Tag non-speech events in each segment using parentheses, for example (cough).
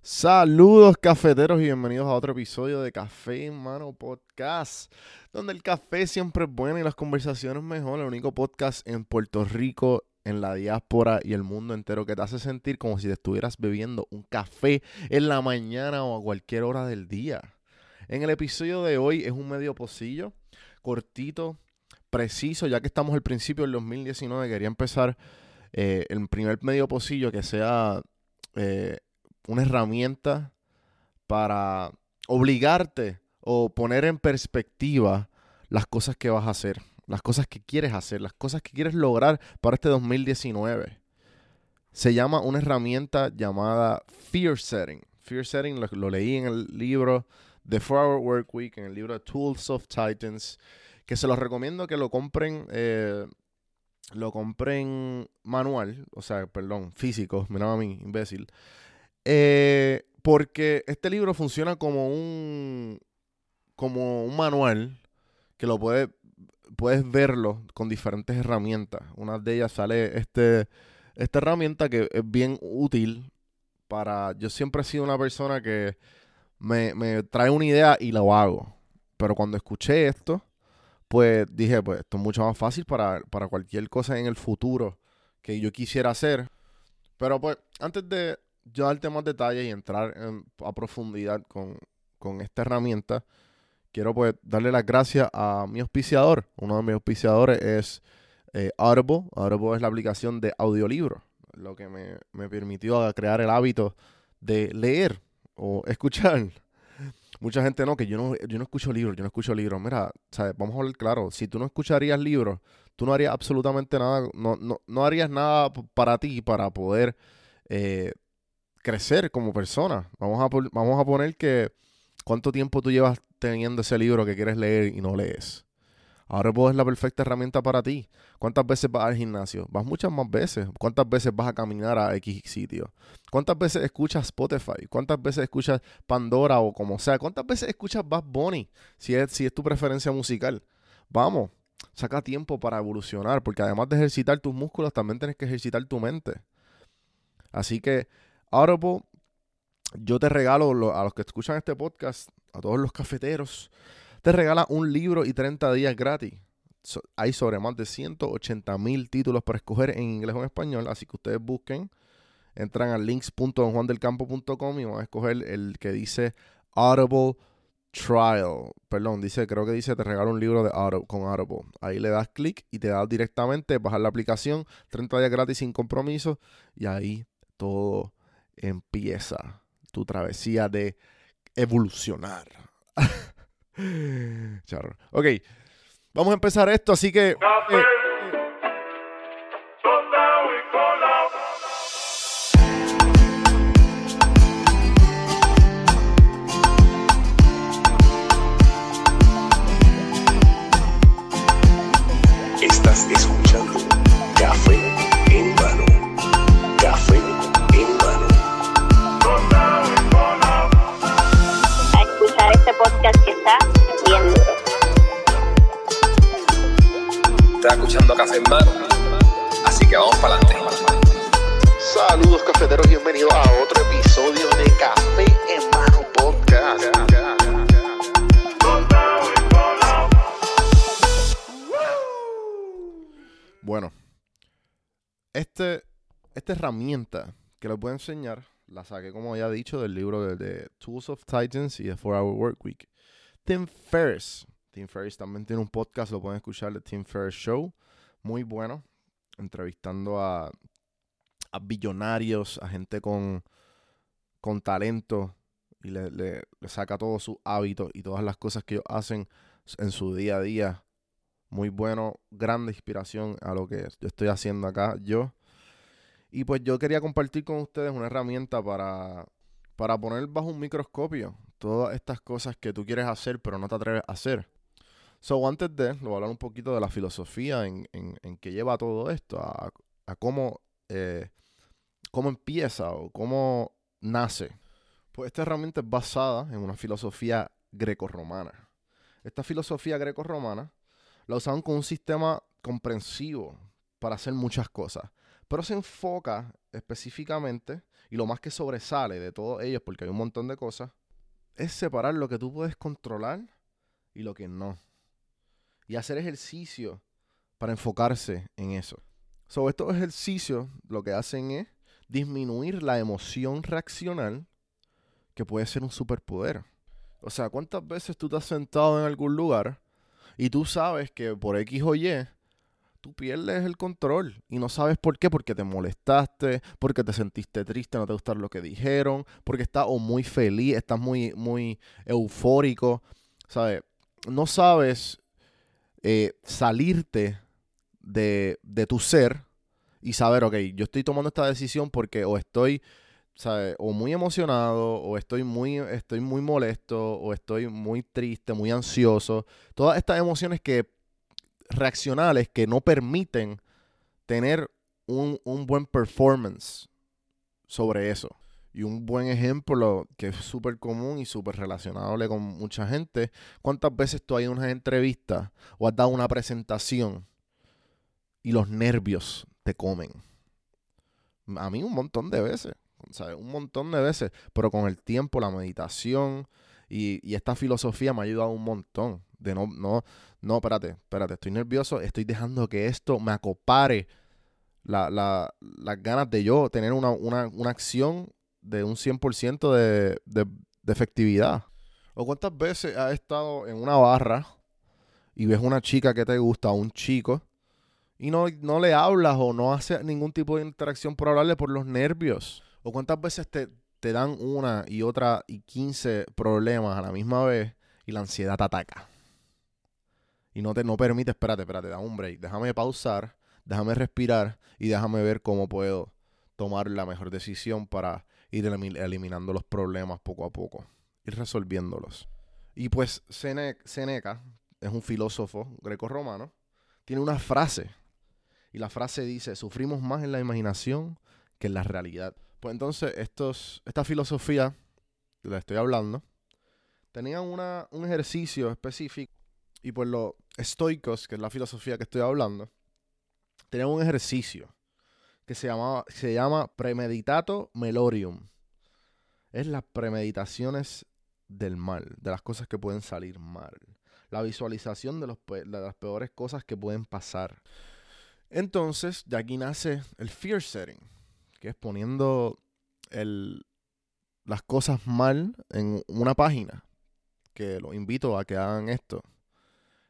Saludos cafeteros y bienvenidos a otro episodio de Café en Mano Podcast, donde el café siempre es bueno y las conversaciones mejor, el único podcast en Puerto Rico, en la diáspora y el mundo entero que te hace sentir como si te estuvieras bebiendo un café en la mañana o a cualquier hora del día. En el episodio de hoy es un medio pocillo, cortito, preciso, ya que estamos al principio del 2019, quería empezar eh, el primer medio pocillo que sea eh, una herramienta para obligarte o poner en perspectiva las cosas que vas a hacer, las cosas que quieres hacer, las cosas que quieres lograr para este 2019. Se llama una herramienta llamada Fear Setting. Fear Setting lo, leí en el libro The 4-Hour Work Week, en el libro Tools of Titans, que se los recomiendo que lo compren. Eh, lo compren manual, o sea, perdón, físico, mira a mí, imbécil. Eh, porque este libro funciona como un, como un manual que lo puedes, puedes verlo con diferentes herramientas. Una de ellas sale este, esta herramienta que es bien útil para... Yo siempre he sido una persona que me, me trae una idea y lo hago. Pero cuando escuché esto, pues dije, pues esto es mucho más fácil para, para cualquier cosa en el futuro que yo quisiera hacer. Pero pues antes de yo darte más detalles y entrar a profundidad con, esta herramienta, quiero pues darle las gracias a mi auspiciador. Uno de mis auspiciadores es eh, Audible. Audible es la aplicación de audiolibro, lo que me, me permitió crear el hábito de leer o escuchar. Mucha gente no, que yo no, yo no escucho libros, yo no escucho libros. Mira, vamos a hablar claro, si tú no escucharías libros, tú no harías absolutamente nada, no, no, no harías nada para ti para poder eh, crecer como persona. Vamos a, vamos a poner que cuánto tiempo tú llevas teniendo ese libro que quieres leer y no lees. Ahora es la perfecta herramienta para ti. ¿Cuántas veces vas al gimnasio? Vas muchas más veces. ¿Cuántas veces vas a caminar a X sitio? ¿Cuántas veces escuchas Spotify? ¿Cuántas veces escuchas Pandora o como sea? ¿Cuántas veces escuchas Bad Bunny? Si es, si es tu preferencia musical. Vamos, saca tiempo para evolucionar, porque además de ejercitar tus músculos, también tienes que ejercitar tu mente. Así que Audible, yo te regalo a los que escuchan este podcast, a todos los cafeteros, te regala un libro y 30 días gratis. hay sobre más de 180 mil títulos para escoger en inglés o en español, así que ustedes busquen, entran a links.juandelcampo.com y van a escoger el que dice Audible Trial. Perdón, dice, creo que dice te regalo un libro de con Audible. Ahí le das clic y te da directamente, bajar la aplicación, 30 días gratis sin compromiso y ahí todo empieza tu travesía de evolucionar. (laughs) Ok, vamos a empezar esto, así que... Eh, en Mano. Así que vamos para adelante. Saludos cafeteros, bienvenidos a otro episodio de Café en Mano Podcast. Bueno, este, esta herramienta que les voy a enseñar la saqué, como ya he dicho, del libro de, de Tools of Titans y de 4-Hour Work Week. Tim Ferriss Tim Ferriss también tiene un podcast, lo pueden escuchar, de Tim Ferriss Show. Muy bueno. Entrevistando a, a billonarios, a gente con, con talento y le, saca todos sus hábitos y todas las cosas que ellos hacen en su día a día. Muy bueno, grande inspiración a lo que yo estoy haciendo acá yo. Y pues yo quería compartir con ustedes una herramienta para, para poner bajo un microscopio todas estas cosas que tú quieres hacer pero no te atreves a hacer. So, antes de, a hablar un poquito de la filosofía en, en, que lleva todo esto, a, cómo, eh, cómo empieza o cómo nace. Pues esta herramienta es basada en una filosofía greco-romana. Esta filosofía greco-romana la usaban con un sistema comprensivo para hacer muchas cosas. pero se enfoca específicamente, y lo más que sobresale de todos ellos, porque hay un montón de cosas, es separar lo que tú puedes controlar y lo que no. Y hacer ejercicio para enfocarse en eso. Sobre estos ejercicios lo que hacen es disminuir la emoción reaccional que puede ser un superpoder. O sea, ¿cuántas veces tú te has sentado en algún lugar y tú sabes que por X o Y tú pierdes el control y no sabes por qué, porque te molestaste, porque te sentiste triste, no te gustaron lo que dijeron, porque estás o muy feliz, estás muy, muy eufórico, ¿sabes? No sabes eh, salirte de, de tu ser y saber, ok, yo estoy tomando esta decisión porque o estoy. O muy emocionado, o estoy muy, estoy muy molesto, o estoy muy triste, muy ansioso. Todas estas emociones que reaccionales que no permiten tener un, un buen performance sobre eso. Y un buen ejemplo que es súper común y súper relacionable con mucha gente. ¿Cuántas veces tú hay una entrevista o has dado una presentación y los nervios te comen? A mí un montón de veces, ¿sabes? Un montón de veces. Pero con el tiempo, la meditación y, y esta filosofía me ha ayudado un montón. De no, no, no, espérate, espérate, estoy nervioso, estoy dejando que esto me acopare la, la, las ganas de yo tener una, una, una acción de un 100% de, de, de efectividad. ¿O cuántas veces has estado en una barra y ves una chica que te gusta, un chico, y no, no le hablas o no haces ningún tipo de interacción por hablarle por los nervios? ¿O cuántas veces te, te dan una y otra y 15 problemas a la misma vez y la ansiedad te ataca? y no te no permite, espérate, espérate, da un break, déjame pausar, déjame respirar y déjame ver cómo puedo tomar la mejor decisión para ir eliminando los problemas poco a poco, ir resolviéndolos. Y pues Seneca es un filósofo greco-romano, tiene una frase y la frase dice, sufrimos más en la imaginación que en la realidad. Pues entonces estos, esta filosofía le estoy hablando, tenía una, un ejercicio específico y por los estoicos, que es la filosofía que estoy hablando, tenían un ejercicio que se, llamaba, se llama premeditato melorium. Es las premeditaciones del mal, de las cosas que pueden salir mal. La visualización de, los, de las peores cosas que pueden pasar. Entonces, de aquí nace el fear setting, que es poniendo el, las cosas mal en una página. Que los invito a que hagan esto.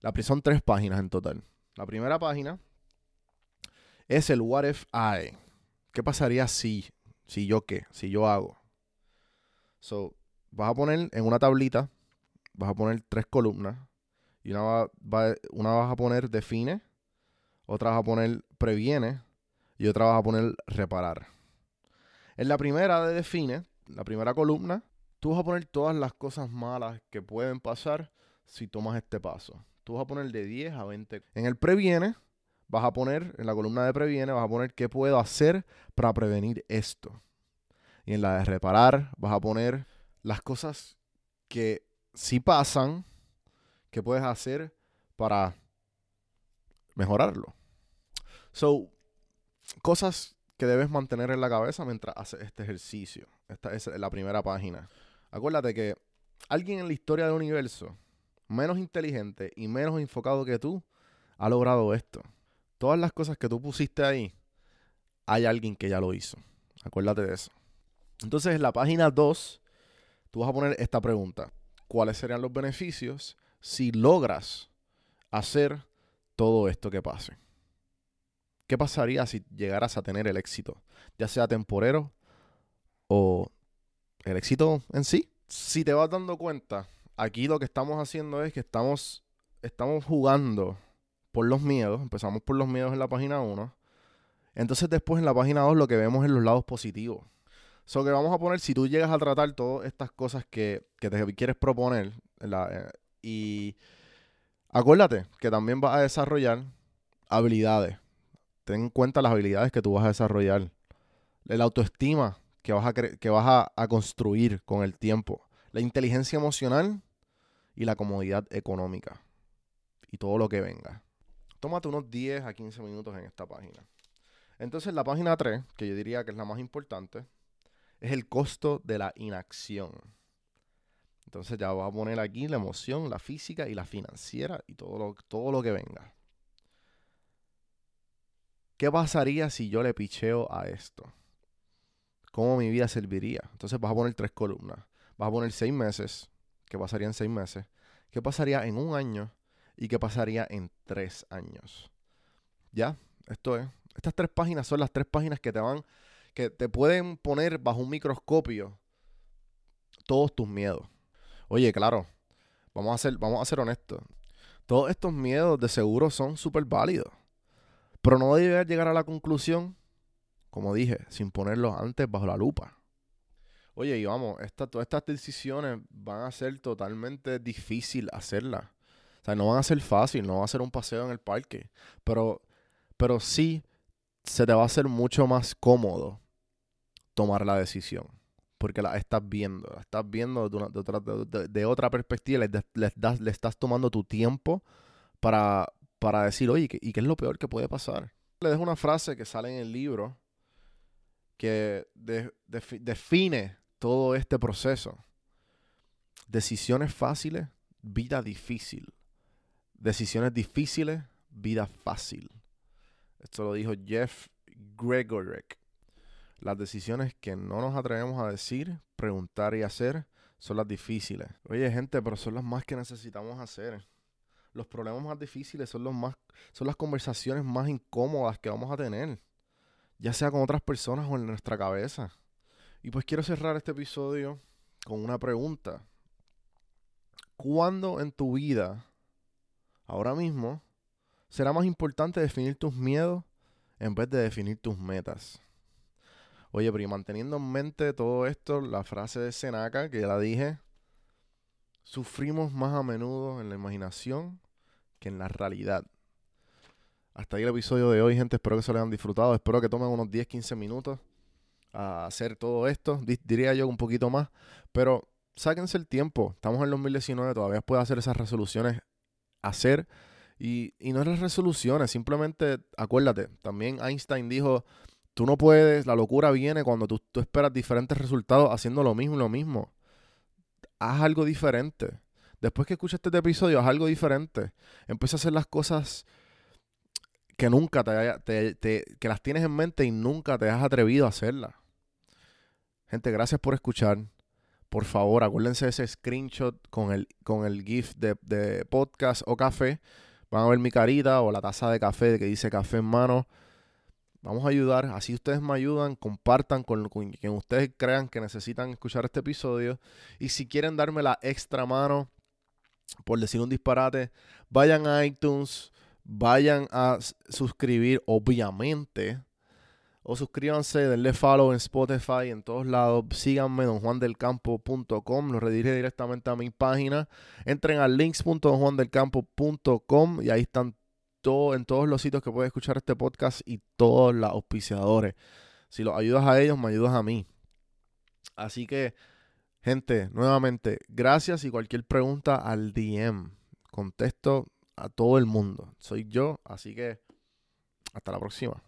La, son tres páginas en total. La primera página es el What If I. ¿Qué pasaría si? Si yo qué? Si yo hago. So, vas a poner en una tablita, vas a poner tres columnas. Y una, va, una vas a poner define, otra vas a poner previene y otra vas a poner reparar. En la primera de define, la primera columna, tú vas a poner todas las cosas malas que pueden pasar si tomas este paso tú vas a poner de 10 a 20. En el previene, vas a poner, en la columna de previene, vas a poner qué puedo hacer para prevenir esto. Y en la de reparar, vas a poner las cosas que sí pasan, que puedes hacer para mejorarlo. So, cosas que debes mantener en la cabeza mientras haces este ejercicio. Esta es la primera página. Acuérdate que alguien en la historia del universo menos inteligente y menos enfocado que tú ha logrado esto. Todas las cosas que tú pusiste ahí, hay alguien que ya lo hizo. Acuérdate de eso. Entonces, en la página 2, tú vas a poner esta pregunta. ¿Cuáles serían los beneficios si logras hacer todo esto que pase? ¿Qué pasaría si llegaras a tener el éxito? Ya sea temporero o el éxito en sí. Si te vas dando cuenta, aquí lo que estamos haciendo es que estamos, estamos jugando por los miedos. Empezamos por los miedos en la página 1. Entonces después en la página 2 lo que vemos es los lados positivos. So que vamos a poner, si tú llegas a tratar todas estas cosas que, que te quieres proponer, eh, y acuérdate que también vas a desarrollar habilidades. Ten en cuenta las habilidades que tú vas a desarrollar. La autoestima que vas a, que vas a, a construir con el tiempo. La inteligencia emocional y la comodidad económica. Y todo lo que venga. Tómate unos 10 a 15 minutos en esta página. Entonces la página 3, que yo diría que es la más importante, es el costo de la inacción. Entonces ya voy a poner aquí la emoción, la física y la financiera y todo lo, todo lo que venga. ¿Qué pasaría si yo le picheo a esto? ¿Cómo mi vida serviría? Entonces vas a poner tres columnas. Vas a poner seis meses. ¿Qué pasaría en seis meses? ¿Qué pasaría en un año? ¿Y qué pasaría en tres años? ¿Ya? Esto es. Estas tres páginas son las tres páginas que te van, que te pueden poner bajo un microscopio todos tus miedos. Oye, claro, vamos a ser, vamos a ser honestos. Todos estos miedos de seguro son súper válidos. Pero no debe llegar a la conclusión, como dije, sin ponerlos antes bajo la lupa. Oye, y vamos, todas estas decisiones van a ser totalmente difícil hacerlas. O sea, no van a ser fácil, no va a ser un paseo en el parque. Pero, pero sí se te va a hacer mucho más cómodo tomar la decisión. Porque la estás viendo, la estás viendo de, otra, perspectiva, le, le estás tomando tu tiempo para, para decir, oye, ¿y qué es lo peor que puede pasar? Le dejo una frase que sale en el libro que define todo este proceso. Decisiones fáciles, vida difícil. Decisiones difíciles, vida fácil. Esto lo dijo Jeff Gregorek. Las decisiones que no nos atrevemos a decir, preguntar y hacer son las difíciles. Oye, gente, pero son las más que necesitamos hacer los problemas más difíciles son los más son las conversaciones más incómodas que vamos a tener, ya sea con otras personas o en nuestra cabeza. Y pues quiero cerrar este episodio con una pregunta. ¿Cuándo en tu vida, ahora mismo, será más importante definir tus miedos en vez de definir tus metas? Oye, pero y manteniendo en mente todo esto, la frase de Seneca, que ya la dije, Sufrimos más a menudo en la imaginación que en la realidad. Hasta ahí el episodio de hoy, gente. Espero que se lo hayan disfrutado. Espero que tomen unos 10, 15 minutos a hacer todo esto. Diría yo un poquito más. Pero sáquense el tiempo. Estamos en el 2019. Todavía puede hacer esas resoluciones. Hacer. Y, y no es las resoluciones. Simplemente acuérdate. También Einstein dijo. Tú no puedes, la locura viene cuando tú, tú esperas diferentes resultados haciendo lo mismo y lo mismo haz algo diferente. Después que escuchaste este episodio, haz algo diferente. Empieza a hacer las cosas que nunca te, que las tienes en mente y nunca te has atrevido a hacerlas. Gente, gracias por escuchar. Por favor, acuérdense de ese screenshot con el, con el GIF de, de podcast o café. Van a ver mi carita o la taza de café que dice café en mano. Vamos a ayudar, así ustedes me ayudan, compartan con, quien ustedes crean que necesitan escuchar este episodio. Y si quieren darme la extra mano, por decir un disparate, vayan a iTunes, vayan a suscribir, obviamente. O suscríbanse, denle follow en Spotify, en todos lados. Síganme, donjuandelcampo.com. Los redirige directamente a mi página. Entren a links.donjuandelcampo.com y ahí están en todos los sitios que puedes escuchar este podcast y todos los auspiciadores. Si los ayudas a ellos, me ayudas a mí. Así que, gente, nuevamente, gracias y cualquier pregunta al DM. Contesto a todo el mundo. Soy yo, así que hasta la próxima.